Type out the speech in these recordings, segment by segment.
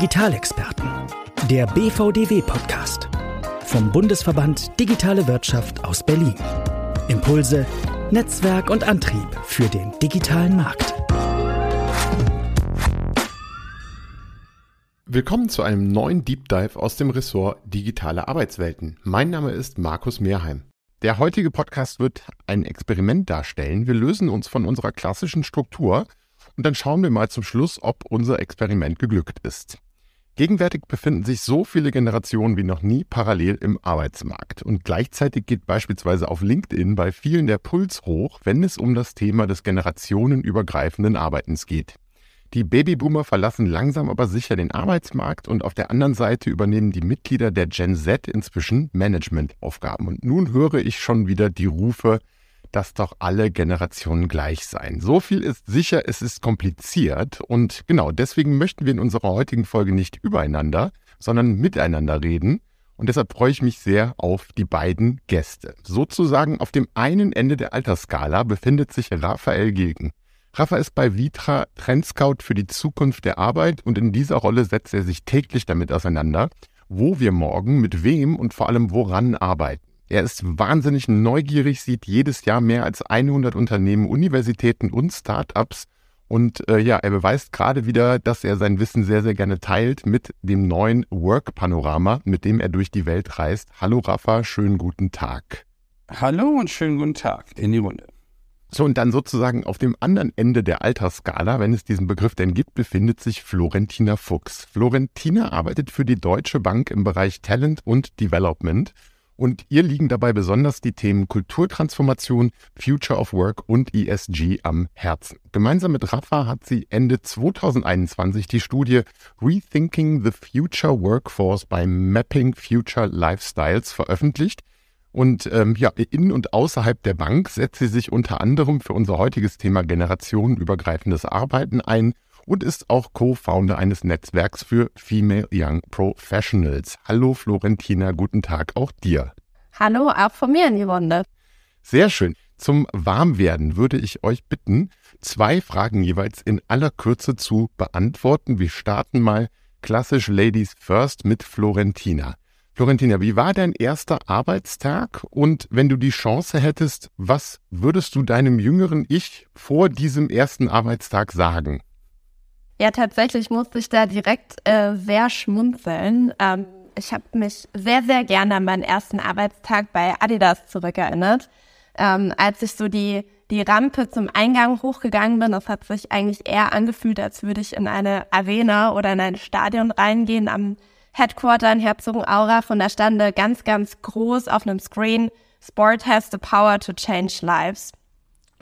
Digitalexperten. Der BVDW-Podcast. Vom Bundesverband Digitale Wirtschaft aus Berlin. Impulse, Netzwerk und Antrieb für den digitalen Markt. Willkommen zu einem neuen Deep Dive aus dem Ressort Digitale Arbeitswelten. Mein Name ist Markus Mehrheim. Der heutige Podcast wird ein Experiment darstellen. Wir lösen uns von unserer klassischen Struktur und dann schauen wir mal zum Schluss, ob unser Experiment geglückt ist. Gegenwärtig befinden sich so viele Generationen wie noch nie parallel im Arbeitsmarkt. Und gleichzeitig geht beispielsweise auf LinkedIn bei vielen der Puls hoch, wenn es um das Thema des generationenübergreifenden Arbeitens geht. Die Babyboomer verlassen langsam aber sicher den Arbeitsmarkt und auf der anderen Seite übernehmen die Mitglieder der Gen Z inzwischen Managementaufgaben. Und nun höre ich schon wieder die Rufe, dass doch alle Generationen gleich seien. So viel ist sicher, es ist kompliziert und genau deswegen möchten wir in unserer heutigen Folge nicht übereinander, sondern miteinander reden. Und deshalb freue ich mich sehr auf die beiden Gäste. Sozusagen auf dem einen Ende der Altersskala befindet sich Raphael Gilgen. Rafa ist bei Vitra Trendscout für die Zukunft der Arbeit und in dieser Rolle setzt er sich täglich damit auseinander, wo wir morgen mit wem und vor allem woran arbeiten. Er ist wahnsinnig neugierig, sieht jedes Jahr mehr als 100 Unternehmen, Universitäten und Startups und äh, ja, er beweist gerade wieder, dass er sein Wissen sehr, sehr gerne teilt mit dem neuen Work-Panorama, mit dem er durch die Welt reist. Hallo Rafa, schönen guten Tag. Hallo und schönen guten Tag in die Runde. So, und dann sozusagen auf dem anderen Ende der Altersskala, wenn es diesen Begriff denn gibt, befindet sich Florentina Fuchs. Florentina arbeitet für die Deutsche Bank im Bereich Talent und Development. Und ihr liegen dabei besonders die Themen Kulturtransformation, Future of Work und ESG am Herzen. Gemeinsam mit Rafa hat sie Ende 2021 die Studie Rethinking the Future Workforce by Mapping Future Lifestyles veröffentlicht, und ähm, ja, in und außerhalb der Bank setzt sie sich unter anderem für unser heutiges Thema generationenübergreifendes Arbeiten ein und ist auch Co-Founder eines Netzwerks für Female Young Professionals. Hallo Florentina, guten Tag auch dir. Hallo, auch von mir Runde. Sehr schön. Zum Warmwerden würde ich euch bitten, zwei Fragen jeweils in aller Kürze zu beantworten. Wir starten mal klassisch Ladies First mit Florentina. Florentina, wie war dein erster Arbeitstag? Und wenn du die Chance hättest, was würdest du deinem jüngeren Ich vor diesem ersten Arbeitstag sagen? Ja, tatsächlich musste ich da direkt äh, sehr schmunzeln. Ähm, ich habe mich sehr, sehr gerne an meinen ersten Arbeitstag bei Adidas zurückerinnert. Ähm, als ich so die, die Rampe zum Eingang hochgegangen bin, das hat sich eigentlich eher angefühlt, als würde ich in eine Arena oder in ein Stadion reingehen am Headquarter in Herzogenaurach und da stand ganz, ganz groß auf einem Screen, Sport has the power to change lives.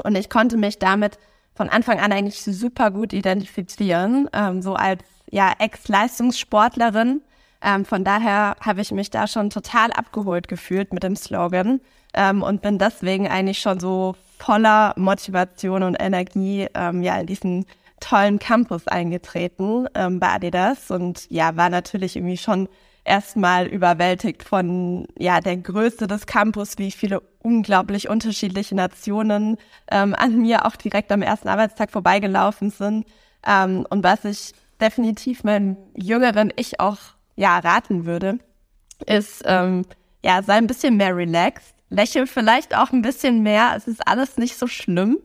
Und ich konnte mich damit von Anfang an eigentlich super gut identifizieren, ähm, so als ja Ex-Leistungssportlerin. Ähm, von daher habe ich mich da schon total abgeholt gefühlt mit dem Slogan ähm, und bin deswegen eigentlich schon so voller Motivation und Energie ähm, ja in diesen tollen Campus eingetreten ähm, bei Adidas und ja, war natürlich irgendwie schon erstmal überwältigt von ja der Größe des Campus, wie viele unglaublich unterschiedliche Nationen ähm, an mir auch direkt am ersten Arbeitstag vorbeigelaufen sind ähm, und was ich definitiv meinem jüngeren Ich auch ja raten würde, ist ähm, ja sei ein bisschen mehr relaxed, lächel vielleicht auch ein bisschen mehr, es ist alles nicht so schlimm.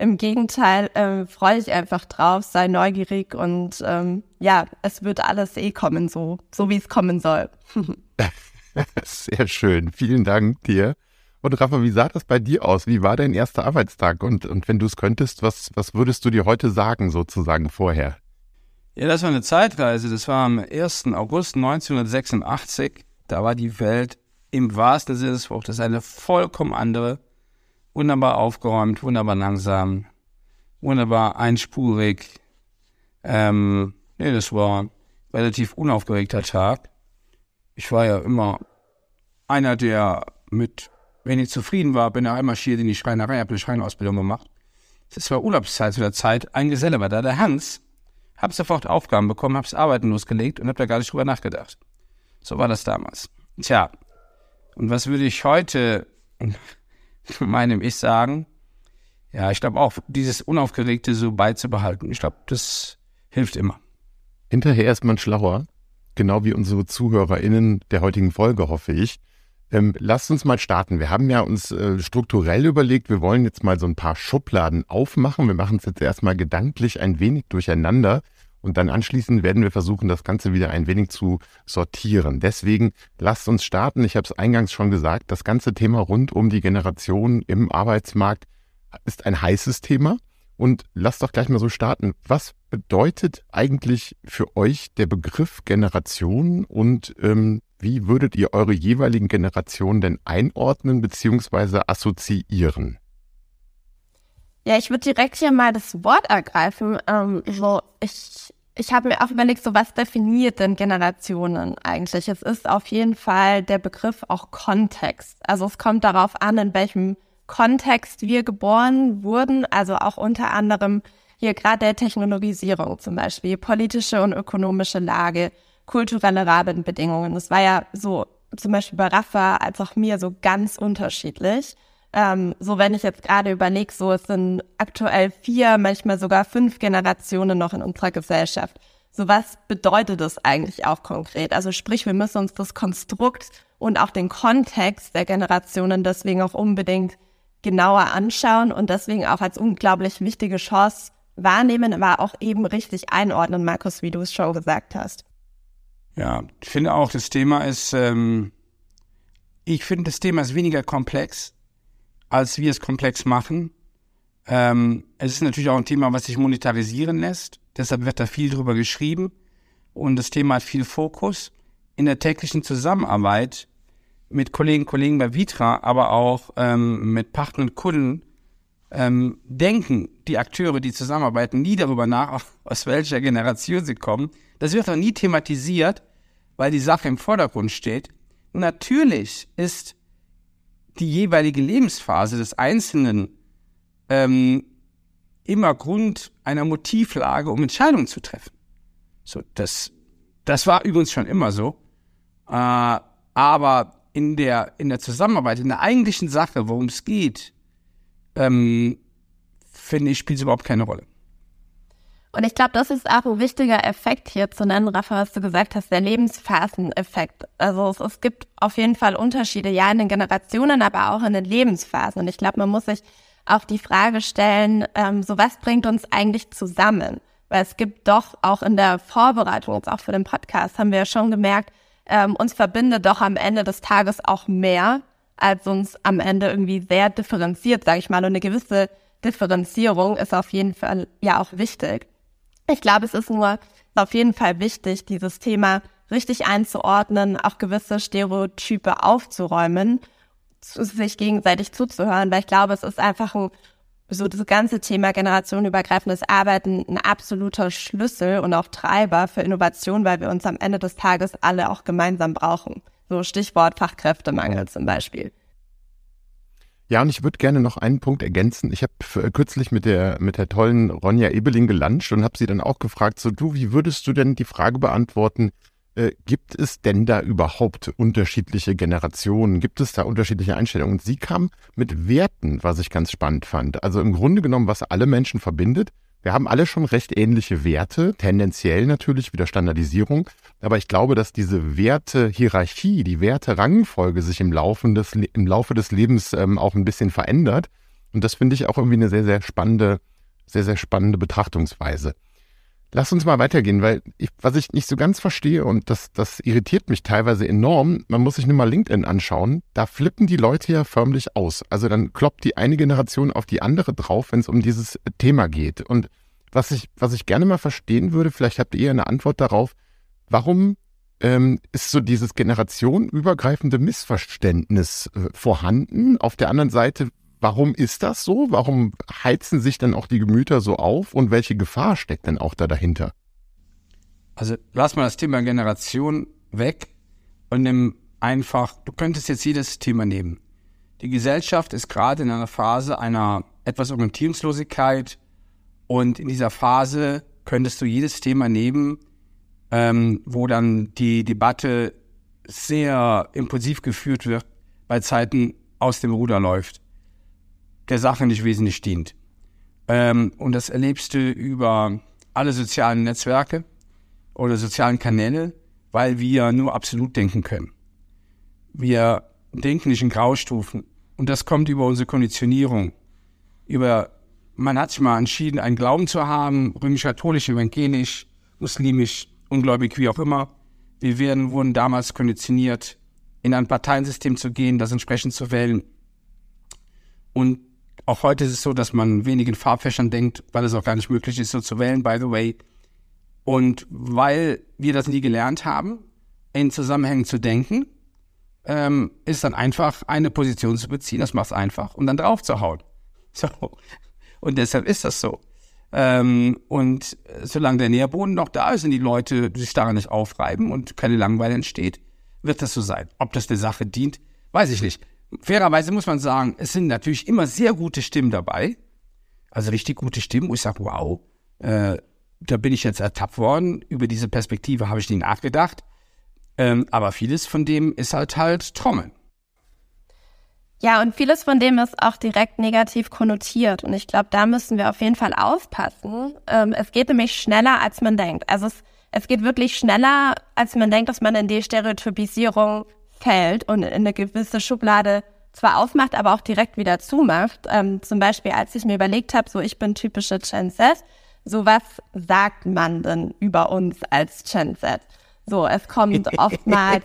Im Gegenteil, äh, freue ich einfach drauf, sei neugierig und ähm, ja, es wird alles eh kommen, so, so wie es kommen soll. Sehr schön. Vielen Dank dir. Und Rafa, wie sah das bei dir aus? Wie war dein erster Arbeitstag? Und, und wenn du es könntest, was, was würdest du dir heute sagen, sozusagen vorher? Ja, das war eine Zeitreise. Das war am 1. August 1986. Da war die Welt im wahrsten Sinne des Wortes eine vollkommen andere wunderbar aufgeräumt, wunderbar langsam, wunderbar einspurig. Ähm, nee, das war ein relativ unaufgeregter Tag. Ich war ja immer einer, der mit wenig zufrieden war, bin ja einmarschiert in die Schreinerei, habe eine Schreinausbildung gemacht. Das war Urlaubszeit zu der Zeit. Ein Geselle war da, der Hans. Hab sofort Aufgaben bekommen, hab's arbeiten losgelegt und hab da gar nicht drüber nachgedacht. So war das damals. Tja, und was würde ich heute meinem Ich sagen. Ja, ich glaube auch, dieses Unaufgeregte so beizubehalten. Ich glaube, das hilft immer. Hinterher ist man schlauer, genau wie unsere ZuhörerInnen der heutigen Folge, hoffe ich. Ähm, lasst uns mal starten. Wir haben ja uns äh, strukturell überlegt, wir wollen jetzt mal so ein paar Schubladen aufmachen. Wir machen es jetzt erstmal gedanklich ein wenig durcheinander und dann anschließend werden wir versuchen, das Ganze wieder ein wenig zu sortieren. Deswegen lasst uns starten. Ich habe es eingangs schon gesagt, das ganze Thema rund um die Generation im Arbeitsmarkt ist ein heißes Thema. Und lasst doch gleich mal so starten. Was bedeutet eigentlich für euch der Begriff Generation und ähm, wie würdet ihr eure jeweiligen Generationen denn einordnen bzw. assoziieren? Ja, ich würde direkt hier mal das Wort ergreifen. Ähm, so, ich ich habe mir auch überlegt, so was definiert denn Generationen eigentlich? Es ist auf jeden Fall der Begriff auch Kontext. Also es kommt darauf an, in welchem Kontext wir geboren wurden, also auch unter anderem hier gerade der Technologisierung zum Beispiel, politische und ökonomische Lage, kulturelle Rahmenbedingungen. Das war ja so zum Beispiel bei Rafa als auch mir so ganz unterschiedlich. Ähm, so wenn ich jetzt gerade überlege, so es sind aktuell vier, manchmal sogar fünf Generationen noch in unserer Gesellschaft. So was bedeutet das eigentlich auch konkret? Also sprich, wir müssen uns das Konstrukt und auch den Kontext der Generationen deswegen auch unbedingt genauer anschauen und deswegen auch als unglaublich wichtige Chance wahrnehmen, aber auch eben richtig einordnen, Markus, wie du es schon gesagt hast. Ja, ich finde auch, das Thema ist, ähm, ich finde, das Thema ist weniger komplex, als wir es komplex machen. Ähm, es ist natürlich auch ein Thema, was sich monetarisieren lässt. Deshalb wird da viel drüber geschrieben. Und das Thema hat viel Fokus. In der täglichen Zusammenarbeit mit Kollegen, Kollegen bei Vitra, aber auch ähm, mit Partnern und Kunden, ähm, denken die Akteure, die zusammenarbeiten, nie darüber nach, aus welcher Generation sie kommen. Das wird auch nie thematisiert, weil die Sache im Vordergrund steht. Natürlich ist die jeweilige Lebensphase des Einzelnen ähm, immer Grund einer Motivlage, um Entscheidungen zu treffen. So, das, das war übrigens schon immer so. Äh, aber in der, in der Zusammenarbeit, in der eigentlichen Sache, worum es geht, ähm, finde ich, spielt es überhaupt keine Rolle. Und ich glaube, das ist auch ein wichtiger Effekt hier zu nennen, Rafa, was du gesagt hast, der Lebensphaseneffekt. Also es, es, gibt auf jeden Fall Unterschiede, ja, in den Generationen, aber auch in den Lebensphasen. Und ich glaube, man muss sich auch die Frage stellen, ähm, so was bringt uns eigentlich zusammen? Weil es gibt doch auch in der Vorbereitung, jetzt auch für den Podcast, haben wir ja schon gemerkt, ähm, uns verbindet doch am Ende des Tages auch mehr, als uns am Ende irgendwie sehr differenziert, sage ich mal. Und eine gewisse Differenzierung ist auf jeden Fall ja auch wichtig. Ich glaube, es ist nur auf jeden Fall wichtig, dieses Thema richtig einzuordnen, auch gewisse Stereotype aufzuräumen, sich gegenseitig zuzuhören, weil ich glaube, es ist einfach ein so das ganze Thema generationenübergreifendes Arbeiten ein absoluter Schlüssel und auch Treiber für Innovation, weil wir uns am Ende des Tages alle auch gemeinsam brauchen. So Stichwort Fachkräftemangel zum Beispiel. Ja, und ich würde gerne noch einen Punkt ergänzen. Ich habe kürzlich mit der mit der tollen Ronja Ebeling gelanscht und habe sie dann auch gefragt, so du, wie würdest du denn die Frage beantworten, äh, gibt es denn da überhaupt unterschiedliche Generationen? Gibt es da unterschiedliche Einstellungen? Und sie kam mit Werten, was ich ganz spannend fand. Also im Grunde genommen, was alle Menschen verbindet. Wir haben alle schon recht ähnliche Werte, tendenziell natürlich wieder Standardisierung. Aber ich glaube, dass diese Werte-Hierarchie, die Werte-Rangfolge sich im Laufe des, im Laufe des Lebens ähm, auch ein bisschen verändert. Und das finde ich auch irgendwie eine sehr, sehr spannende, sehr, sehr spannende Betrachtungsweise. Lass uns mal weitergehen, weil ich, was ich nicht so ganz verstehe und das, das irritiert mich teilweise enorm, man muss sich nur mal LinkedIn anschauen, da flippen die Leute ja förmlich aus. Also dann kloppt die eine Generation auf die andere drauf, wenn es um dieses Thema geht. Und was ich, was ich gerne mal verstehen würde, vielleicht habt ihr eine Antwort darauf, warum ähm, ist so dieses generationenübergreifende Missverständnis äh, vorhanden? Auf der anderen Seite, Warum ist das so? Warum heizen sich dann auch die Gemüter so auf und welche Gefahr steckt denn auch da dahinter? Also lass mal das Thema Generation weg und nimm einfach, du könntest jetzt jedes Thema nehmen. Die Gesellschaft ist gerade in einer Phase einer etwas Orientierungslosigkeit und in dieser Phase könntest du jedes Thema nehmen, ähm, wo dann die Debatte sehr impulsiv geführt wird, bei Zeiten aus dem Ruder läuft der Sache nicht wesentlich dient. Ähm, und das erlebst du über alle sozialen Netzwerke. oder sozialen Kanäle, weil wir nur absolut denken können. Wir denken nicht in Graustufen. Und das kommt über unsere Konditionierung. Über, man hat sich mal entschieden, einen Glauben zu haben, römisch-katholisch, evangelisch, muslimisch, ungläubig, wie auch immer. Wir werden, wurden damals konditioniert, in ein Parteiensystem zu gehen, das entsprechend zu wählen. Und auch heute ist es so, dass man wenigen Farbfächern denkt, weil es auch gar nicht möglich ist, so zu wählen, by the way. Und weil wir das nie gelernt haben, in Zusammenhängen zu denken, ähm, ist dann einfach eine Position zu beziehen, das macht es einfach und dann drauf zu hauen. So. Und deshalb ist das so. Ähm, und solange der Nährboden noch da ist und die Leute sich daran nicht aufreiben und keine Langeweile entsteht, wird das so sein. Ob das der Sache dient, weiß ich nicht. Fairerweise muss man sagen, es sind natürlich immer sehr gute Stimmen dabei. Also richtig gute Stimmen, wo ich sage, wow, äh, da bin ich jetzt ertappt worden. Über diese Perspektive habe ich nie nachgedacht. Ähm, aber vieles von dem ist halt halt Trommeln. Ja, und vieles von dem ist auch direkt negativ konnotiert. Und ich glaube, da müssen wir auf jeden Fall aufpassen. Ähm, es geht nämlich schneller, als man denkt. Also es, es geht wirklich schneller, als man denkt, dass man in die Stereotypisierung fällt und in eine gewisse Schublade zwar aufmacht, aber auch direkt wieder zumacht. Ähm, zum Beispiel, als ich mir überlegt habe, so ich bin typische Gen Z, so was sagt man denn über uns als Gen Z? So, es kommt oftmals,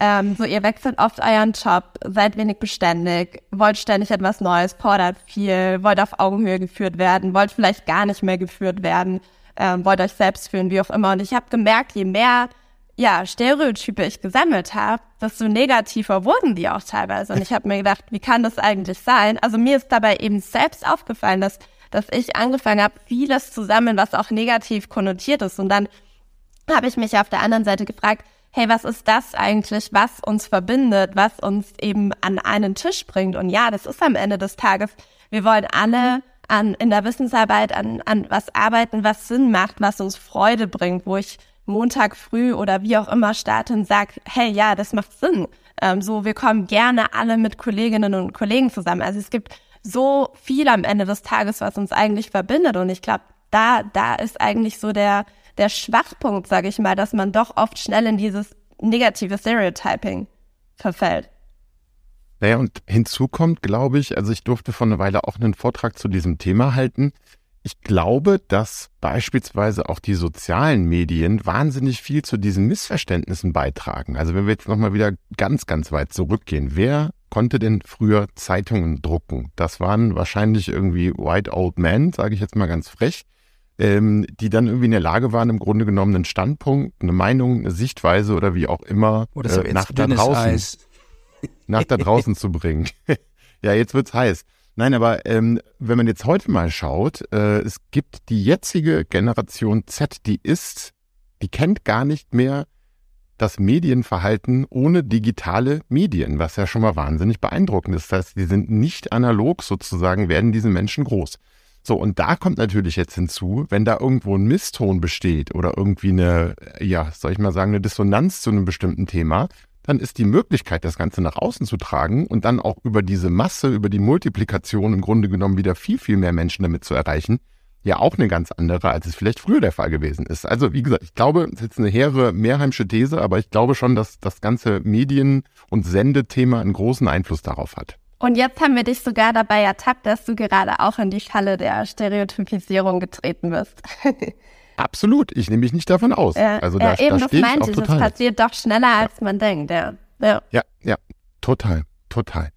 ähm, so ihr wechselt oft euren Job, seid wenig beständig, wollt ständig etwas Neues, fordert viel, wollt auf Augenhöhe geführt werden, wollt vielleicht gar nicht mehr geführt werden, ähm, wollt euch selbst führen, wie auch immer. Und ich habe gemerkt, je mehr ja, Stereotype ich gesammelt habe, desto negativer wurden die auch teilweise. Und ich habe mir gedacht, wie kann das eigentlich sein? Also mir ist dabei eben selbst aufgefallen, dass, dass ich angefangen habe, vieles zu sammeln, was auch negativ konnotiert ist. Und dann habe ich mich auf der anderen Seite gefragt, hey, was ist das eigentlich, was uns verbindet, was uns eben an einen Tisch bringt? Und ja, das ist am Ende des Tages, wir wollen alle an, in der Wissensarbeit an, an was arbeiten, was Sinn macht, was uns Freude bringt, wo ich Montag früh oder wie auch immer starte und sage, hey, ja, das macht Sinn. Ähm, so, wir kommen gerne alle mit Kolleginnen und Kollegen zusammen. Also es gibt so viel am Ende des Tages, was uns eigentlich verbindet. Und ich glaube, da, da ist eigentlich so der, der Schwachpunkt, sage ich mal, dass man doch oft schnell in dieses negative Stereotyping verfällt. Naja, und hinzu kommt, glaube ich, also ich durfte vor einer Weile auch einen Vortrag zu diesem Thema halten. Ich glaube, dass beispielsweise auch die sozialen Medien wahnsinnig viel zu diesen Missverständnissen beitragen. Also wenn wir jetzt nochmal wieder ganz, ganz weit zurückgehen, wer konnte denn früher Zeitungen drucken? Das waren wahrscheinlich irgendwie White Old Men, sage ich jetzt mal ganz frech, ähm, die dann irgendwie in der Lage waren, im Grunde genommen einen Standpunkt, eine Meinung, eine Sichtweise oder wie auch immer äh, nach da draußen, nach da draußen zu bringen. ja, jetzt wird's heiß. Nein, aber ähm, wenn man jetzt heute mal schaut, äh, es gibt die jetzige Generation Z, die ist, die kennt gar nicht mehr das Medienverhalten ohne digitale Medien, was ja schon mal wahnsinnig beeindruckend ist. Das heißt, die sind nicht analog sozusagen, werden diese Menschen groß. So, und da kommt natürlich jetzt hinzu, wenn da irgendwo ein Misston besteht oder irgendwie eine, ja, soll ich mal sagen, eine Dissonanz zu einem bestimmten Thema, dann ist die Möglichkeit, das Ganze nach außen zu tragen und dann auch über diese Masse, über die Multiplikation im Grunde genommen wieder viel, viel mehr Menschen damit zu erreichen, ja auch eine ganz andere, als es vielleicht früher der Fall gewesen ist. Also wie gesagt, ich glaube, es ist jetzt eine hehre Mehrheimsche These, aber ich glaube schon, dass das ganze Medien- und Sendethema einen großen Einfluss darauf hat. Und jetzt haben wir dich sogar dabei ertappt, dass du gerade auch in die Falle der Stereotypisierung getreten bist. Absolut, ich nehme mich nicht davon aus. Ja, also da, ja, eben, da das meinte ich, das passiert doch schneller, als ja. man denkt, ja. Ja, ja, ja total, total.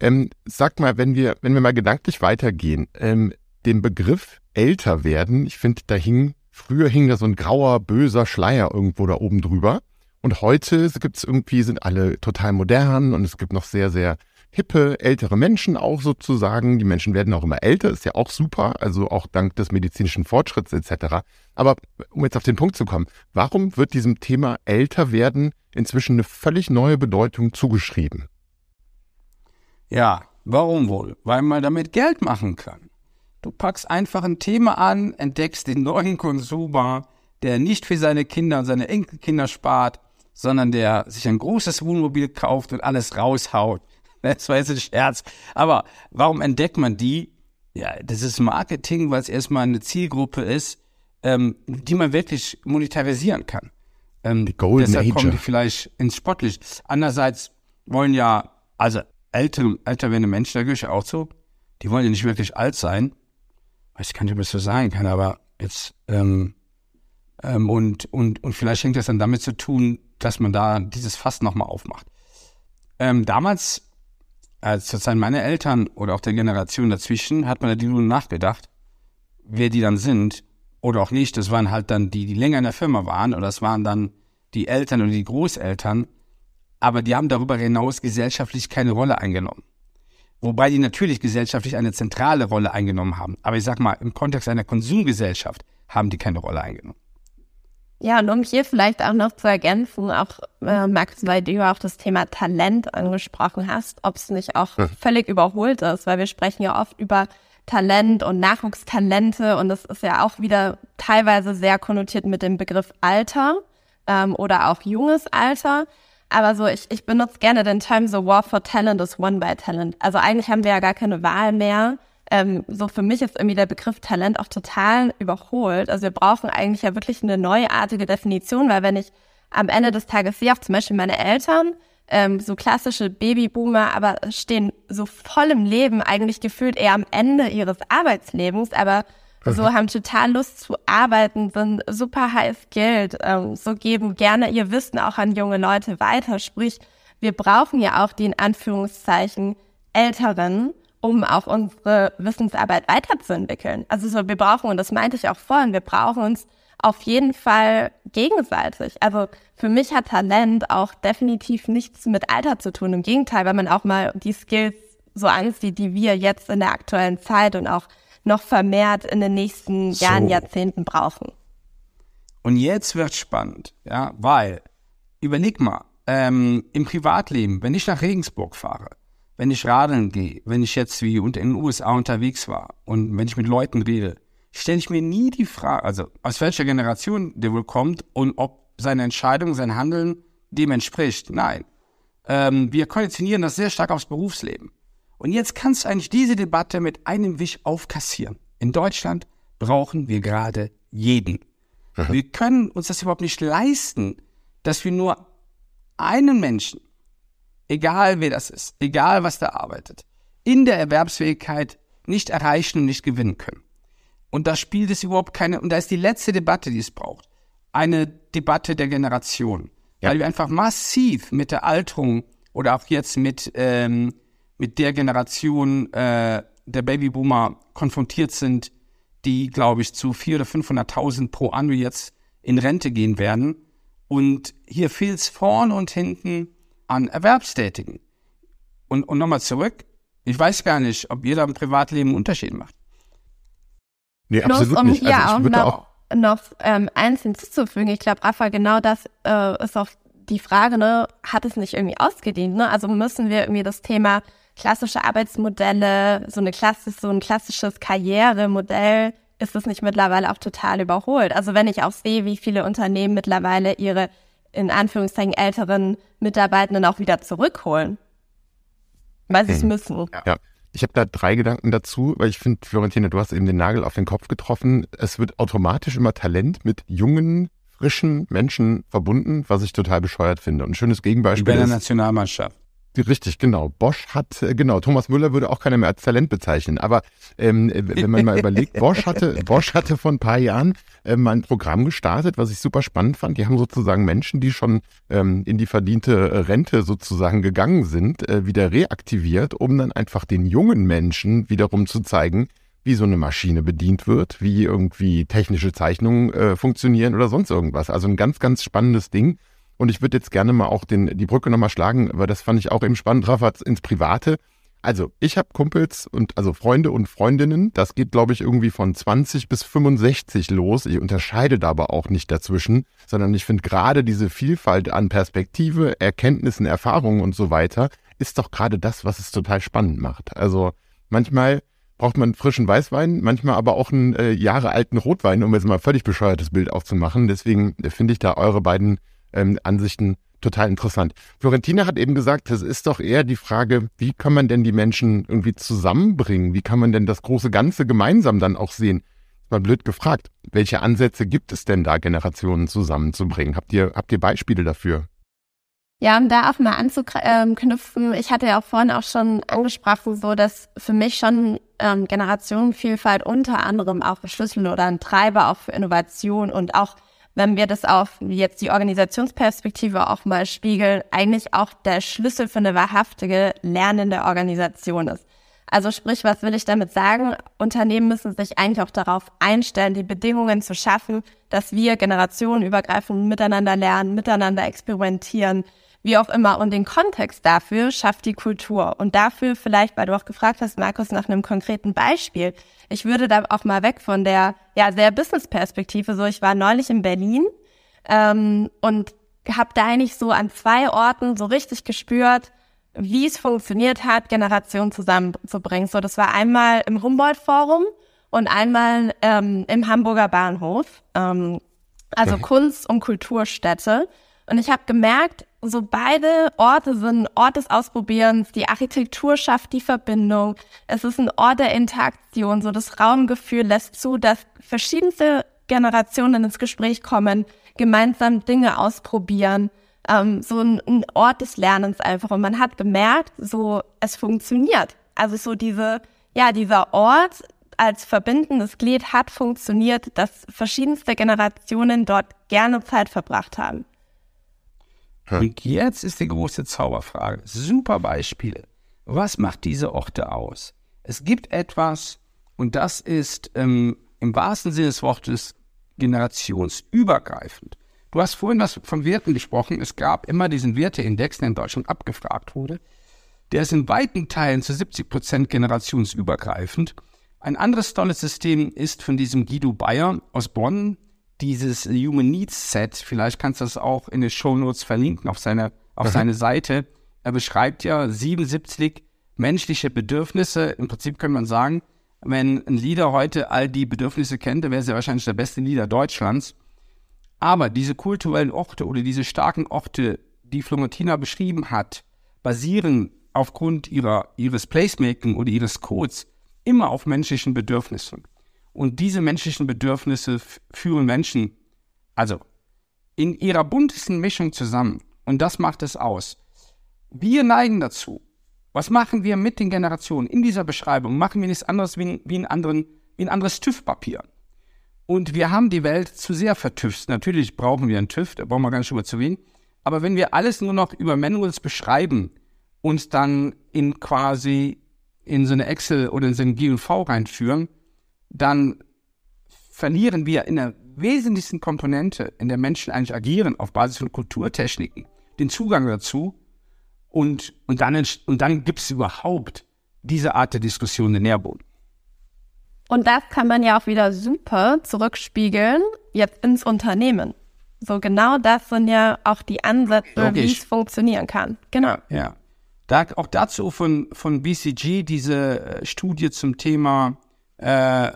Ähm, sag mal, wenn wir, wenn wir mal gedanklich weitergehen, ähm, den Begriff älter werden, ich finde, da hing, früher hing da so ein grauer, böser Schleier irgendwo da oben drüber. Und heute gibt es irgendwie, sind alle total modern und es gibt noch sehr, sehr hippe, ältere Menschen auch sozusagen. Die Menschen werden auch immer älter, ist ja auch super, also auch dank des medizinischen Fortschritts etc. Aber um jetzt auf den Punkt zu kommen, warum wird diesem Thema älter werden inzwischen eine völlig neue Bedeutung zugeschrieben? Ja, warum wohl? Weil man damit Geld machen kann. Du packst einfach ein Thema an, entdeckst den neuen Konsumer, der nicht für seine Kinder und seine Enkelkinder spart, sondern der sich ein großes Wohnmobil kauft und alles raushaut. Das war jetzt ein Scherz. Aber warum entdeckt man die? Ja, das ist Marketing, weil es erstmal eine Zielgruppe ist, ähm, die man wirklich monetarisieren kann. Ähm, Die Golden deshalb Age. kommen die vielleicht ins Sportliche. Andererseits wollen ja, also älter, älter werdende Menschen, da gehöre ich auch zu, die wollen ja nicht wirklich alt sein. Weiß gar nicht, ob das so sein kann, aber jetzt, ähm, ähm, und, und, und vielleicht hängt das dann damit zu tun, dass man da dieses Fass nochmal aufmacht. Ähm, damals, als Zeit meiner Eltern oder auch der Generation dazwischen, hat man da darüber nachgedacht, wer die dann sind oder auch nicht. Das waren halt dann die, die länger in der Firma waren oder das waren dann die Eltern oder die Großeltern. Aber die haben darüber hinaus gesellschaftlich keine Rolle eingenommen. Wobei die natürlich gesellschaftlich eine zentrale Rolle eingenommen haben. Aber ich sag mal, im Kontext einer Konsumgesellschaft haben die keine Rolle eingenommen. Ja, und um hier vielleicht auch noch zu ergänzen, auch äh, Max, weil du auch das Thema Talent angesprochen hast, ob es nicht auch völlig überholt ist, weil wir sprechen ja oft über Talent und Nachwuchstalente und das ist ja auch wieder teilweise sehr konnotiert mit dem Begriff Alter ähm, oder auch junges Alter. Aber so, ich, ich benutze gerne den Term The War for Talent is won by Talent. Also eigentlich haben wir ja gar keine Wahl mehr. Ähm, so für mich ist irgendwie der Begriff Talent auch total überholt. Also wir brauchen eigentlich ja wirklich eine neuartige Definition, weil wenn ich am Ende des Tages sehe, auch zum Beispiel meine Eltern, ähm, so klassische Babyboomer, aber stehen so voll im Leben, eigentlich gefühlt eher am Ende ihres Arbeitslebens, aber so haben total Lust zu arbeiten, sind super high skilled, ähm, so geben gerne ihr Wissen auch an junge Leute weiter. Sprich, wir brauchen ja auch die in Anführungszeichen Älteren, um auch unsere Wissensarbeit weiterzuentwickeln. Also so, wir brauchen, und das meinte ich auch vorhin, wir brauchen uns auf jeden Fall gegenseitig. Also für mich hat Talent auch definitiv nichts mit Alter zu tun. Im Gegenteil, wenn man auch mal die Skills so ansieht, die wir jetzt in der aktuellen Zeit und auch noch vermehrt in den nächsten So. Jahren, Jahrzehnten brauchen. Und jetzt wird spannend, ja, weil, überleg mal, ähm, im Privatleben, wenn ich nach Regensburg fahre, wenn ich radeln gehe, wenn ich jetzt wie und in den USA unterwegs war und wenn ich mit Leuten rede, stelle ich mir nie die Frage, also aus welcher Generation der wohl kommt und ob seine Entscheidung, sein Handeln dem entspricht. Nein. Ähm, wir konditionieren das sehr stark aufs Berufsleben. Und jetzt kannst du eigentlich diese Debatte mit einem Wisch aufkassieren. In Deutschland brauchen wir gerade jeden. Wir können uns das überhaupt nicht leisten, dass wir nur einen Menschen, egal wer das ist, egal was der arbeitet, in der Erwerbsfähigkeit nicht erreichen und nicht gewinnen können. Und da spielt es überhaupt keine, und da ist die letzte Debatte, die es braucht, eine Debatte der Generation. Ja. Weil wir einfach massiv mit der Alterung oder auch jetzt mit, ähm, mit der Generation äh, der Babyboomer konfrontiert sind, die, glaube ich, zu 400.000 oder 500.000 pro Anno jetzt in Rente gehen werden. Und hier fehlt es vorne und hinten an Erwerbstätigen. Und, und nochmal zurück, ich weiß gar nicht, ob jeder im Privatleben einen Unterschied macht. Nee, absolut um nicht. hier Also auch ich würde noch, auch, noch ähm, eins hinzuzufügen. Ich glaube, Rafa, genau das äh, ist auch die Frage, ne, hat es nicht irgendwie ausgedient? Ne? Also müssen wir irgendwie das Thema klassische Arbeitsmodelle, so eine klassisch, so ein klassisches Karrieremodell, ist es nicht mittlerweile auch total überholt? Also wenn ich auch sehe, wie viele Unternehmen mittlerweile ihre in Anführungszeichen älteren Mitarbeitenden auch wieder zurückholen, weil sie es müssen. ja. Ich habe da drei Gedanken dazu, weil ich finde, Florentina, du hast eben den Nagel auf den Kopf getroffen. Es wird automatisch immer Talent mit jungen, frischen Menschen verbunden, was ich total bescheuert finde. Und ein schönes Wie Gegenbeispiel bei der ist, Nationalmannschaft. Richtig, genau. Bosch hat, äh, genau, Thomas Müller würde auch keiner mehr als Talent bezeichnen. Aber ähm, äh, wenn man mal überlegt, Bosch hatte, Bosch hatte vor ein paar Jahren äh, mal ein Programm gestartet, was ich super spannend fand. Die haben sozusagen Menschen, die schon ähm, in die verdiente äh, Rente sozusagen gegangen sind, äh, wieder reaktiviert, um dann einfach den jungen Menschen wiederum zu zeigen, wie so eine Maschine bedient wird, wie irgendwie technische Zeichnungen äh, funktionieren oder sonst irgendwas. Also ein ganz, ganz spannendes Ding. Und ich würde jetzt gerne mal auch den, die Brücke nochmal schlagen, weil das fand ich auch eben spannend, Rafa, ins Private. Also ich habe Kumpels und also Freunde und Freundinnen, das geht glaube ich irgendwie von 20 bis 65 los. Ich unterscheide da aber auch nicht dazwischen, sondern ich finde gerade diese Vielfalt an Perspektive, Erkenntnissen, Erfahrungen und so weiter, ist doch gerade das, was es total spannend macht. Also manchmal braucht man frischen Weißwein, manchmal aber auch einen äh, Jahre alten Rotwein, um jetzt mal ein völlig bescheuertes Bild aufzumachen. Deswegen äh, finde ich da eure beiden ähm, Ansichten total interessant. Florentina hat eben gesagt, es ist doch eher die Frage, wie kann man denn die Menschen irgendwie zusammenbringen? Wie kann man denn das große Ganze gemeinsam dann auch sehen? Mal blöd gefragt, welche Ansätze gibt es denn da, Generationen zusammenzubringen? Habt ihr, habt ihr Beispiele dafür? Ja, um da auch mal anzuknüpfen, ich hatte ja auch vorhin auch schon angesprochen, so dass für mich schon ähm, Generationenvielfalt unter anderem auch ein Schlüssel oder ein Treiber auch für Innovation und auch wenn wir das auf jetzt die Organisationsperspektive auch mal spiegeln, eigentlich auch der Schlüssel für eine wahrhaftige lernende Organisation ist. Also sprich, was will ich damit sagen? Unternehmen müssen sich eigentlich auch darauf einstellen, die Bedingungen zu schaffen, dass wir generationenübergreifend miteinander lernen, miteinander experimentieren, wie auch immer. Und den Kontext dafür schafft die Kultur. Und dafür vielleicht, weil du auch gefragt hast, Markus, nach einem konkreten Beispiel. Ich würde da auch mal weg von der, ja, sehr Business-Perspektive. So, ich war neulich in Berlin ähm, und habe da eigentlich so an zwei Orten so richtig gespürt, wie es funktioniert hat, Generationen zusammenzubringen. So, das war einmal im Humboldt-Forum und einmal ähm, im Hamburger Bahnhof. Ähm, also okay. Kunst- und Kulturstätte. Und ich habe gemerkt, so beide Orte sind Ort des Ausprobierens, die Architektur schafft die Verbindung, es ist ein Ort der Interaktion, so das Raumgefühl lässt zu, dass verschiedenste Generationen ins Gespräch kommen, gemeinsam Dinge ausprobieren, ähm, so ein, ein Ort des Lernens einfach. Und man hat gemerkt, so es funktioniert. Also so diese, ja, dieser Ort als verbindendes Glied hat funktioniert, dass verschiedenste Generationen dort gerne Zeit verbracht haben. Und jetzt ist die große Zauberfrage. Super Beispiele. Was macht diese Orte aus? Es gibt etwas, und das ist ähm, im wahrsten Sinne des Wortes generationsübergreifend. Du hast vorhin was von Werten gesprochen. Es gab immer diesen Werteindex, der in Deutschland abgefragt wurde. Der ist in weiten Teilen zu 70 Prozent generationsübergreifend. Ein anderes tolles System ist von diesem Guido Bayer aus Bonn, dieses Human Needs Set, vielleicht kannst du das auch in den Show Notes verlinken auf seine, auf mhm. seine Seite. Er beschreibt ja 77 menschliche Bedürfnisse. Im Prinzip kann man sagen, wenn ein Leader heute all die Bedürfnisse kennt, dann wäre er wahrscheinlich der beste Leader Deutschlands. Aber diese kulturellen Orte oder diese starken Orte, die Florentina beschrieben hat, basieren aufgrund ihrer, ihres Placemaking oder ihres Codes immer auf menschlichen Bedürfnissen. Und diese menschlichen Bedürfnisse führen Menschen, also in ihrer buntesten Mischung zusammen. Und das macht es aus. Wir neigen dazu. Was machen wir mit den Generationen? In dieser Beschreibung machen wir nichts anderes wie, wie, anderen, wie ein anderes TÜV-Papier. Und wir haben die Welt zu sehr vertüft. Natürlich brauchen wir einen TÜV, da brauchen wir gar nicht drüber zu reden. Aber wenn wir alles nur noch über Manuals beschreiben und dann in quasi in so eine Excel oder in so ein GV reinführen, dann verlieren wir in der wesentlichsten Komponente, in der Menschen eigentlich agieren, auf Basis von Kulturtechniken, den Zugang dazu. Und, und dann, und dann gibt es überhaupt diese Art der Diskussion den Nährboden. Und das kann man ja auch wieder super zurückspiegeln, jetzt ins Unternehmen. So genau das sind ja auch die Ansätze, wie es funktionieren kann. Genau. Ja. Da, auch dazu von, von BCG diese äh, Studie zum Thema äh,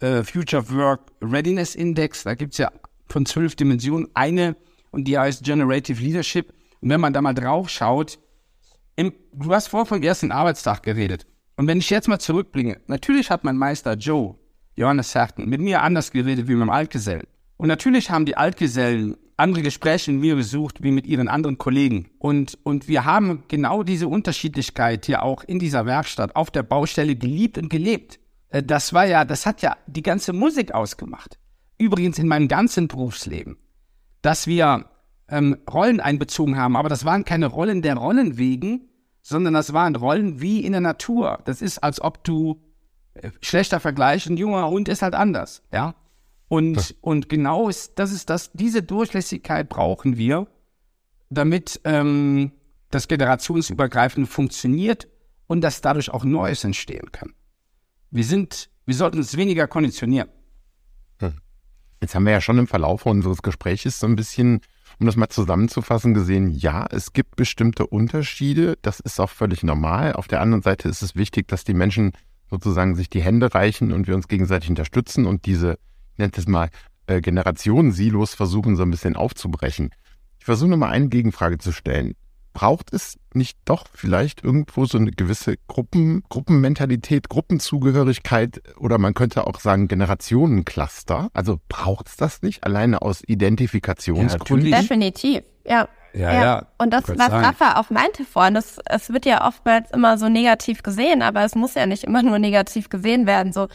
äh, Future Work Readiness Index. Da gibt es ja von zwölf Dimensionen eine und die heißt Generative Leadership. Und wenn man da mal drauf schaut, im, du hast vorher vom ersten Arbeitstag geredet. Und wenn ich jetzt mal zurückbringe, natürlich hat mein Meister Joe, Johannes Herten, mit mir anders geredet wie mit dem Altgesellen. Und natürlich haben die Altgesellen andere Gespräche mit mir gesucht wie mit ihren anderen Kollegen. Und, und wir haben genau diese Unterschiedlichkeit hier auch in dieser Werkstatt auf der Baustelle geliebt und gelebt. Äh, das war ja, das hat ja die ganze Musik ausgemacht. Übrigens in meinem ganzen Berufsleben, dass wir ähm, Rollen einbezogen haben, aber das waren keine Rollen der Rollen wegen, sondern das waren Rollen wie in der Natur. Das ist, als ob du äh, schlechter Vergleich, ein junger Hund ist halt anders, ja. Und, ja. und genau ist, das ist das, diese Durchlässigkeit brauchen wir, damit ähm, das generationsübergreifend funktioniert und dass dadurch auch Neues entstehen kann. Wir sind, wir sollten uns weniger konditionieren. Hm. Jetzt haben wir ja schon im Verlauf unseres Gesprächs so ein bisschen, um das mal zusammenzufassen, gesehen, ja, es gibt bestimmte Unterschiede, das ist auch völlig normal. Auf der anderen Seite ist es wichtig, dass die Menschen sozusagen sich die Hände reichen und wir uns gegenseitig unterstützen und diese, ich nenne es mal, äh, Generationen-Silos versuchen so ein bisschen aufzubrechen. Ich versuche nochmal eine Gegenfrage zu stellen. Braucht es nicht doch vielleicht irgendwo so eine gewisse Gruppen, Gruppenmentalität, Gruppenzugehörigkeit oder man könnte auch sagen Generationencluster? Also braucht es das nicht alleine aus Identifikationsgründen? Ja, Definitiv, ja. Ja, ja. ja. Und das, was Rafa auch meinte vorhin, das, es wird ja oftmals immer so negativ gesehen, aber es muss ja nicht immer nur negativ gesehen werden. So,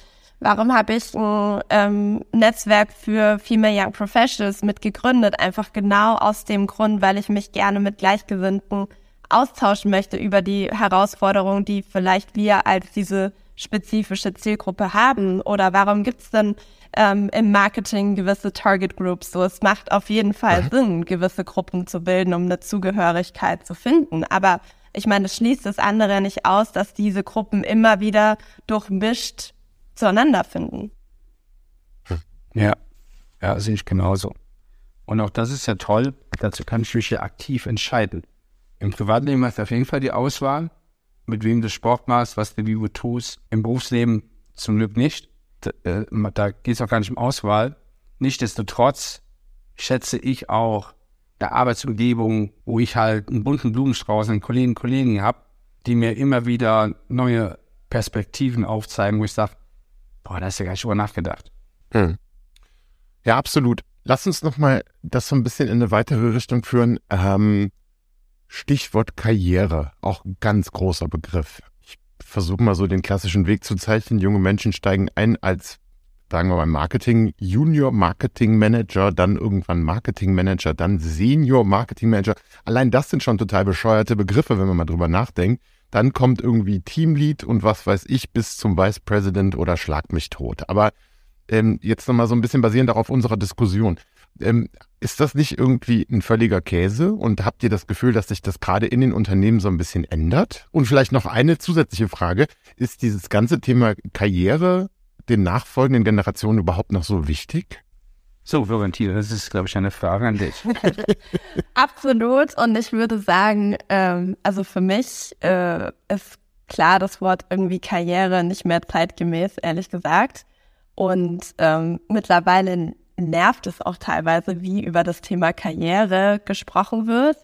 warum habe ich ein ähm, Netzwerk für Female Young Professionals mitgegründet? Einfach genau aus dem Grund, weil ich mich gerne mit Gleichgesinnten austauschen möchte über die Herausforderungen, die vielleicht wir als diese spezifische Zielgruppe haben? Oder warum gibt es denn ähm, im Marketing gewisse Target Groups? So, es macht auf jeden Fall mhm. Sinn, gewisse Gruppen zu bilden, um eine Zugehörigkeit zu finden. Aber ich meine, es schließt das andere nicht aus, dass diese Gruppen immer wieder durchmischt zueinander finden. Ja, ja, sehe ich genauso. Und auch das ist ja toll, dazu kann ich mich ja aktiv entscheiden. Im Privatleben hast du auf jeden Fall die Auswahl, mit wem du Sport machst, was du wie du tust. Im Berufsleben zum Glück nicht. Da, äh, da geht es auch gar nicht um Auswahl. Nichtsdestotrotz schätze ich auch der Arbeitsumgebung, wo ich halt einen bunten Blumenstrauß an Kolleginnen und Kollegen habe, die mir immer wieder neue Perspektiven aufzeigen, wo ich sage, boah, da hast du gar nicht drüber nachgedacht. Hm. Ja, absolut. Lass uns nochmal das so ein bisschen in eine weitere Richtung führen. Ähm, Stichwort Karriere, auch ein ganz großer Begriff. Ich versuche mal so den klassischen Weg zu zeichnen. Junge Menschen steigen ein als, sagen wir mal, Marketing, Junior Marketing Manager, dann irgendwann Marketing Manager, dann Senior Marketing Manager. Allein das sind schon total bescheuerte Begriffe, wenn man mal drüber nachdenkt. Dann kommt irgendwie Teamlead und was weiß ich bis zum Vice President oder schlag mich tot. Aber ähm, jetzt nochmal so ein bisschen basierend auch auf unserer Diskussion. Ähm, ist das nicht irgendwie ein völliger Käse? Und habt ihr das Gefühl, dass sich das gerade in den Unternehmen so ein bisschen ändert? Und vielleicht noch eine zusätzliche Frage. Ist dieses ganze Thema Karriere den nachfolgenden Generationen überhaupt noch so wichtig? So, Florentin, das ist, glaube ich, eine Frage an dich. Absolut. Und ich würde sagen, ähm, also für mich äh, ist klar das Wort irgendwie Karriere nicht mehr zeitgemäß, ehrlich gesagt. Und ähm, mittlerweile nervt es auch teilweise, wie über das Thema Karriere gesprochen wird.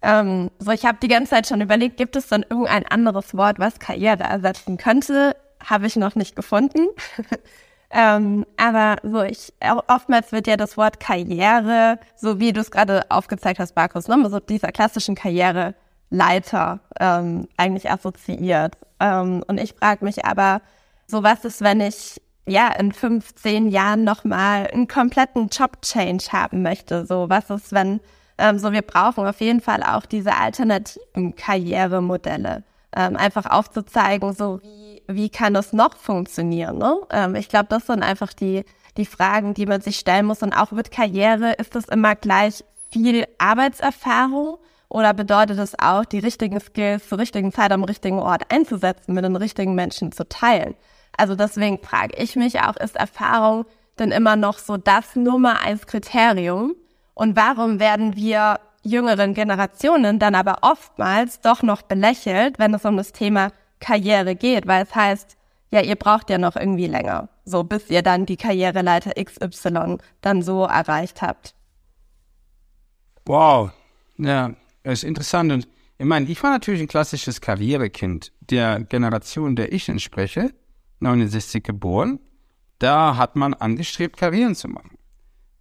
Ähm, so, ich habe die ganze Zeit schon überlegt, gibt es dann irgendein anderes Wort, was Karriere ersetzen könnte? Habe ich noch nicht gefunden. ähm, aber so, ich oftmals wird ja das Wort Karriere, so wie du es gerade aufgezeigt hast, Markus, ne, so dieser klassischen Karriereleiter ähm, eigentlich assoziiert. Ähm, und ich frage mich aber, so was ist, wenn ich ja, in fünf, zehn Jahren nochmal einen kompletten Job-Change haben möchte. So, was ist, wenn, ähm, so, wir brauchen auf jeden Fall auch diese alternativen Karrieremodelle. Ähm, einfach aufzuzeigen, so, wie, wie kann das noch funktionieren, ne? Ähm, ich glaube, das sind einfach die, die Fragen, die man sich stellen muss. Und auch mit Karriere, ist das immer gleich viel Arbeitserfahrung? Oder bedeutet es auch, die richtigen Skills zur richtigen Zeit am richtigen Ort einzusetzen, mit den richtigen Menschen zu teilen? Also deswegen frage ich mich auch, ist Erfahrung denn immer noch so das Nummer eins Kriterium? Und warum werden wir jüngeren Generationen dann aber oftmals doch noch belächelt, wenn es um das Thema Karriere geht? Weil es heißt, ja, ihr braucht ja noch irgendwie länger, so bis ihr dann die Karriereleiter XY dann so erreicht habt. Wow, ja, das ist interessant. Und ich meine, ich war natürlich ein klassisches Karrierekind der Generation, der ich entspreche. 69 geboren. Da hat man angestrebt, Karrieren zu machen.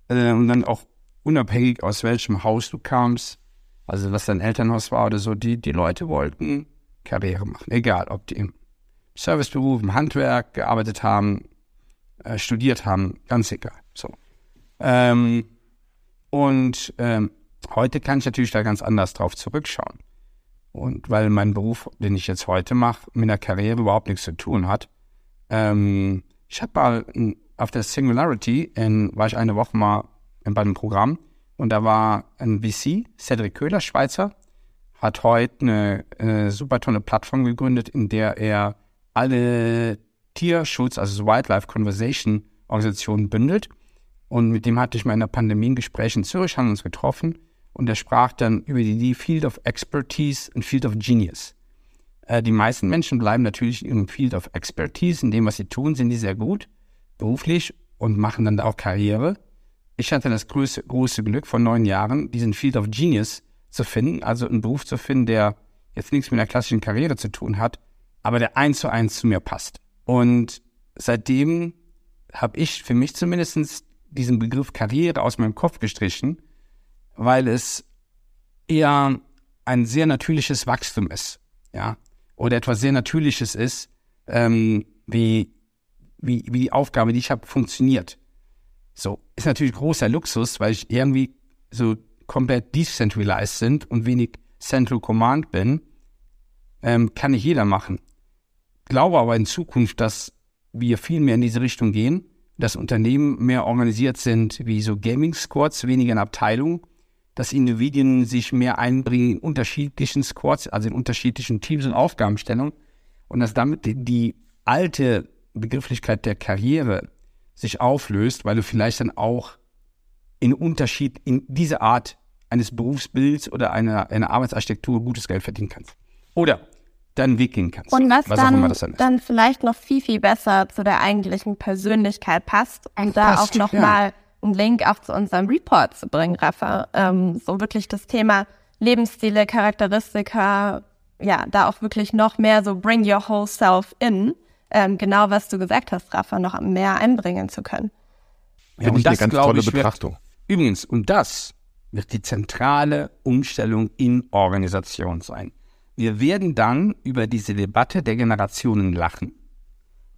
Äh, und dann auch unabhängig aus welchem Haus du kamst, also was dein Elternhaus war oder so, die, die Leute wollten Karriere machen. Egal, ob die im Serviceberuf, im Handwerk gearbeitet haben, äh, studiert haben, ganz egal. So. Ähm, und ähm, heute kann ich natürlich da ganz anders drauf zurückschauen. Und weil mein Beruf, den ich jetzt heute mache, mit der Karriere überhaupt nichts zu tun hat, ähm, ich habe mal auf der Singularity, in, war ich eine Woche mal bei einem Programm und da war ein VC, Cedric Köhler, Schweizer, hat heute eine, eine super tolle Plattform gegründet, in der er alle Tierschutz, also Wildlife Conversation Organisationen bündelt. Und mit dem hatte ich mal in der Pandemie ein Gespräch in Zürich, haben uns getroffen und er sprach dann über die Field of Expertise und Field of Genius. Äh, die meisten Menschen bleiben natürlich im Field of Expertise, in dem, was sie tun, sind die sehr gut, beruflich und machen dann auch Karriere. Ich hatte das größte, große Glück, vor neun Jahren diesen Field of Genius zu finden, also einen Beruf zu finden, der jetzt nichts mit einer klassischen Karriere zu tun hat, aber der eins zu eins zu mir passt. Und seitdem habe ich für mich zumindest diesen Begriff Karriere aus meinem Kopf gestrichen, weil es eher ein sehr natürliches Wachstum ist, ja, oder etwas sehr Natürliches ist, ähm, wie, wie, wie die Aufgabe, die ich habe, funktioniert. So, ist natürlich großer Luxus, weil ich irgendwie so komplett decentralized sind und wenig Central Command bin, ähm, kann nicht jeder machen. Glaube aber in Zukunft, dass wir viel mehr in diese Richtung gehen, dass Unternehmen mehr organisiert sind wie so Gaming Squads, weniger in Abteilungen, dass Individuen sich mehr einbringen in unterschiedlichen Squads, also in unterschiedlichen Teams und Aufgabenstellungen und dass damit die alte Begrifflichkeit der Karriere sich auflöst, weil du vielleicht dann auch in Unterschied in diese Art eines Berufsbilds oder einer, einer Arbeitsarchitektur gutes Geld verdienen kannst. Oder deinen Weg gehen kannst. Und was, was dann, dann, dann, vielleicht noch viel, viel besser zu der eigentlichen Persönlichkeit passt und da passt, auch nochmal ja. einen Link auch zu unserem Report zu bringen, Rafa. Ähm, so wirklich das Thema Lebensstile, Charakteristika, ja, da auch wirklich noch mehr so bring your whole self in, ähm, genau was du gesagt hast, Rafa, noch mehr einbringen zu können. Ja, und das, eine ganz tolle ich, Betrachtung. Übrigens, und das wird die zentrale Umstellung in Organisation sein. Wir werden dann über diese Debatte der Generationen lachen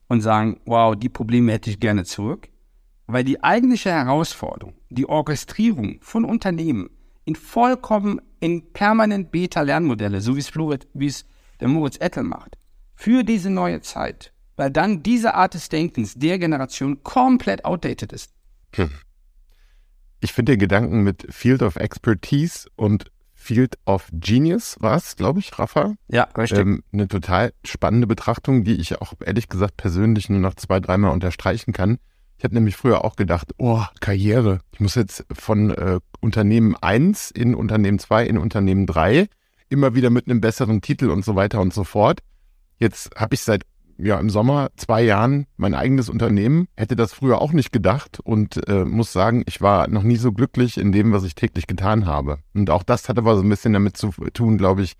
und sagen, wow, die Probleme hätte ich gerne zurück, weil die eigentliche Herausforderung, die Orchestrierung von Unternehmen in vollkommen in permanent Beta-Lernmodelle, so wie es, Fluid, wie es der Moritz Ettel macht, für diese neue Zeit, weil dann diese Art des Denkens der Generation komplett outdated ist. Hm. Ich finde den Gedanken mit Field of Expertise und Field of Genius war es, glaube ich, Rafa. Ja, richtig. Ähm, eine total spannende Betrachtung, die ich auch ehrlich gesagt persönlich nur noch zwei, dreimal unterstreichen kann. Ich habe nämlich früher auch gedacht, oh, Karriere. Ich muss jetzt von äh, Unternehmen 1 in Unternehmen 2 in Unternehmen 3 immer wieder mit einem besseren Titel und so weiter und so fort. Jetzt habe ich seit ja im Sommer zwei Jahren mein eigenes Unternehmen, hätte das früher auch nicht gedacht und äh, muss sagen, ich war noch nie so glücklich in dem, was ich täglich getan habe. Und auch das hatte aber so ein bisschen damit zu tun, glaube ich,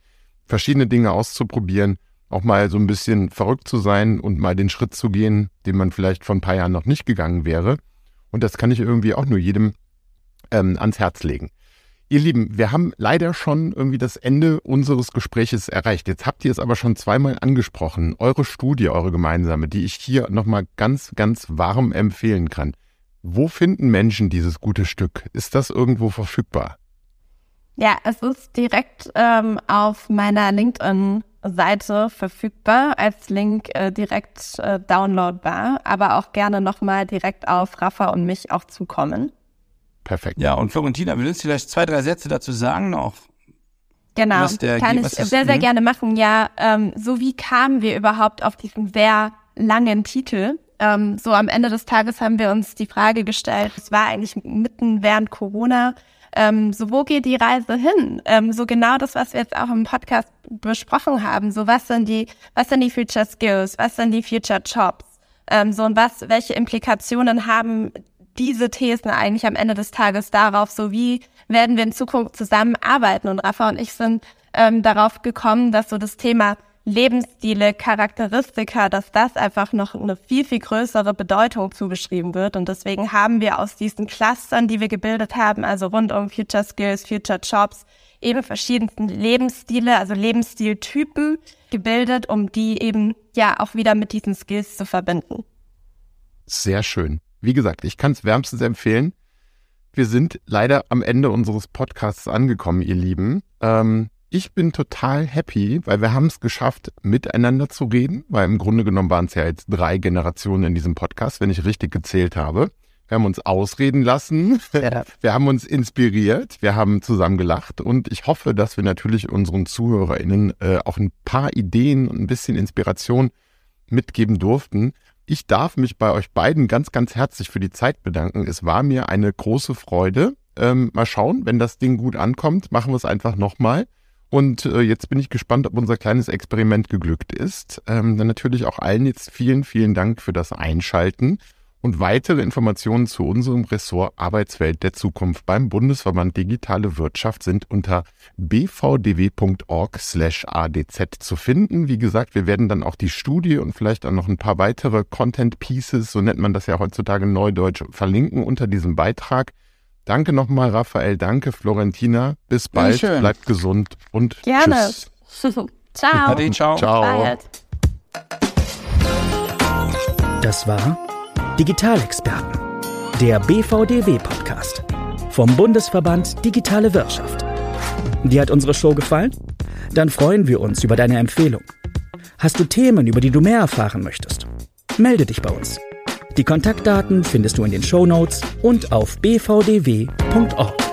verschiedene Dinge auszuprobieren, auch mal so ein bisschen verrückt zu sein und mal den Schritt zu gehen, den man vielleicht vor ein paar Jahren noch nicht gegangen wäre. Und das kann ich irgendwie auch nur jedem ähm, ans Herz legen. Ihr Lieben, wir haben leider schon irgendwie das Ende unseres Gespräches erreicht. Jetzt habt ihr es aber schon zweimal angesprochen. Eure Studie, eure gemeinsame, die ich hier nochmal ganz, ganz warm empfehlen kann. Wo finden Menschen dieses gute Stück? Ist das irgendwo verfügbar? Ja, es ist direkt ähm, auf meiner LinkedIn-Seite verfügbar, als Link äh, direkt äh, downloadbar, aber auch gerne nochmal direkt auf Rafa und mich auch zukommen. Perfekt. Ja, und Florentina, willst du vielleicht zwei, drei Sätze dazu sagen noch? Genau, der, kann ich sehr, sehr mhm. gerne machen. Ja, ähm, so wie kamen wir überhaupt auf diesen sehr langen Titel? Ähm, so am Ende des Tages haben wir uns die Frage gestellt, es war eigentlich mitten während Corona, ähm, so wo geht die Reise hin? Ähm, so genau das, was wir jetzt auch im Podcast besprochen haben. So was sind die, was sind die Future Skills? Was sind die Future Jobs? Ähm, so und was, welche Implikationen haben diese Thesen eigentlich am Ende des Tages darauf, so wie werden wir in Zukunft zusammenarbeiten. Und Rafa und ich sind ähm, darauf gekommen, dass so das Thema Lebensstile, Charakteristika, dass das einfach noch eine viel, viel größere Bedeutung zugeschrieben wird. Und deswegen haben wir aus diesen Clustern, die wir gebildet haben, also rund um Future Skills, Future Jobs, eben verschiedensten Lebensstile, also Lebensstiltypen gebildet, um die eben ja auch wieder mit diesen Skills zu verbinden. Sehr schön. Wie gesagt, ich kann es wärmstens empfehlen. Wir sind leider am Ende unseres Podcasts angekommen, ihr Lieben. Ähm, ich bin total happy, weil wir haben es geschafft, miteinander zu reden, weil im Grunde genommen waren es ja jetzt drei Generationen in diesem Podcast, wenn ich richtig gezählt habe. Wir haben uns ausreden lassen, ja. wir haben uns inspiriert, wir haben zusammen gelacht und ich hoffe, dass wir natürlich unseren ZuhörerInnen äh, auch ein paar Ideen und ein bisschen Inspiration mitgeben durften. Ich darf mich bei euch beiden ganz, ganz herzlich für die Zeit bedanken. Es war mir eine große Freude. Ähm, mal schauen, wenn das Ding gut ankommt, machen wir es einfach nochmal. Und äh, jetzt bin ich gespannt, ob unser kleines Experiment geglückt ist. Ähm, dann natürlich auch allen jetzt vielen, vielen Dank für das Einschalten. Und weitere Informationen zu unserem Ressort Arbeitswelt der Zukunft beim Bundesverband Digitale Wirtschaft sind unter bvdw.org/adz zu finden. Wie gesagt, wir werden dann auch die Studie und vielleicht auch noch ein paar weitere Content Pieces, so nennt man das ja heutzutage neudeutsch, verlinken unter diesem Beitrag. Danke nochmal, Raphael. Danke, Florentina. Bis bald. Bleibt gesund und Gerne. tschüss. ciao. Ade, ciao. Ciao. Das war Digitalexperten, der BVDW-Podcast vom Bundesverband Digitale Wirtschaft. Dir hat unsere Show gefallen? Dann freuen wir uns über deine Empfehlung. Hast du Themen, über die du mehr erfahren möchtest? Melde dich bei uns. Die Kontaktdaten findest du in den Shownotes und auf bvdw.org.